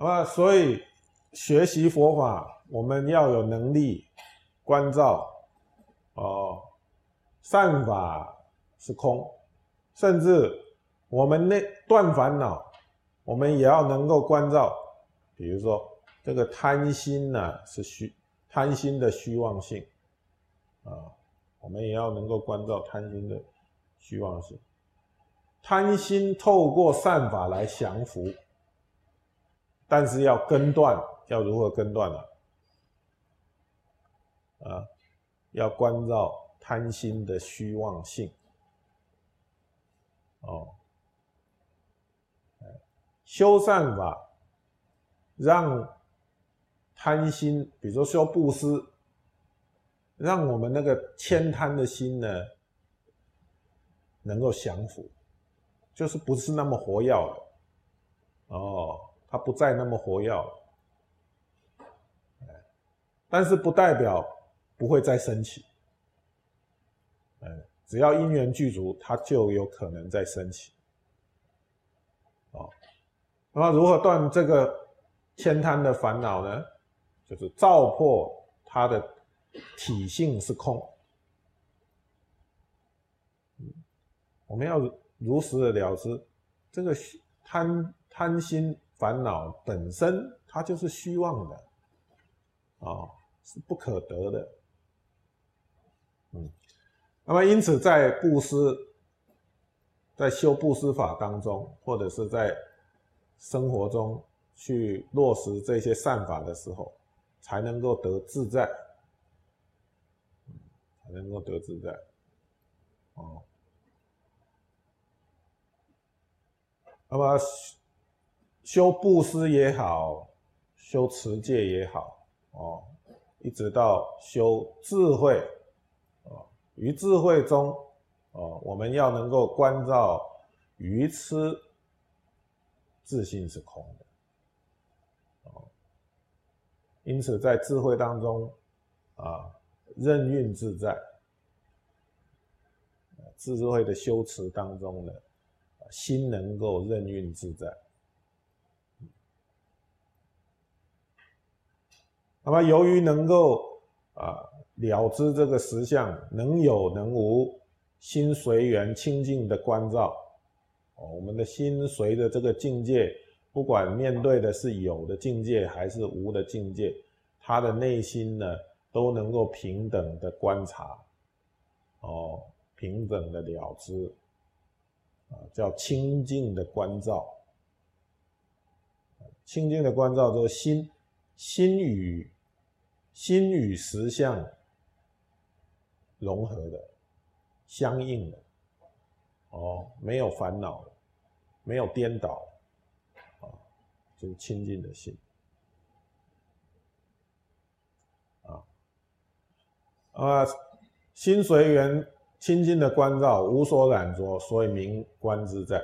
那么，所以学习佛法，我们要有能力关照哦，善法是空，甚至我们那断烦恼，我们也要能够关照。比如说，这个贪心呢是虚，贪心的虚妄性啊，我们也要能够关照贪心的虚妄性。贪心透过善法来降服。但是要根断，要如何根断呢？啊，要关照贪心的虚妄性。哦，修善法，让贪心，比如说修布施，让我们那个悭贪的心呢，能够降服，就是不是那么活跃了。哦。它不再那么活跃了，但是不代表不会再升起，嗯，只要因缘具足，它就有可能再升起，哦，那么如何断这个悭贪的烦恼呢？就是照破它的体性是空，我们要如实的了知这个贪贪心。烦恼本身它就是虚妄的，啊，是不可得的，嗯，那么因此在布施，在修布施法当中，或者是在生活中去落实这些善法的时候，才能够得自在，才能够得自在，哦，那么。修布施也好，修持戒也好，哦，一直到修智慧，哦，于智慧中，哦，我们要能够关照愚痴，自信是空的，哦，因此在智慧当中，啊，任运自在，智慧的修持当中呢，心能够任运自在。那么，由于能够啊了知这个实相，能有能无，心随缘清净的关照，哦，我们的心随着这个境界，不管面对的是有的境界还是无的境界，他的内心呢都能够平等的观察，哦，平等的了知，啊，叫清净的关照，清净的关照就是心，心与。心与实相融合的、相应的，哦，没有烦恼，没有颠倒，啊，就是清净的心，啊，啊，心随缘清净的关照，无所染着，所以名观自在。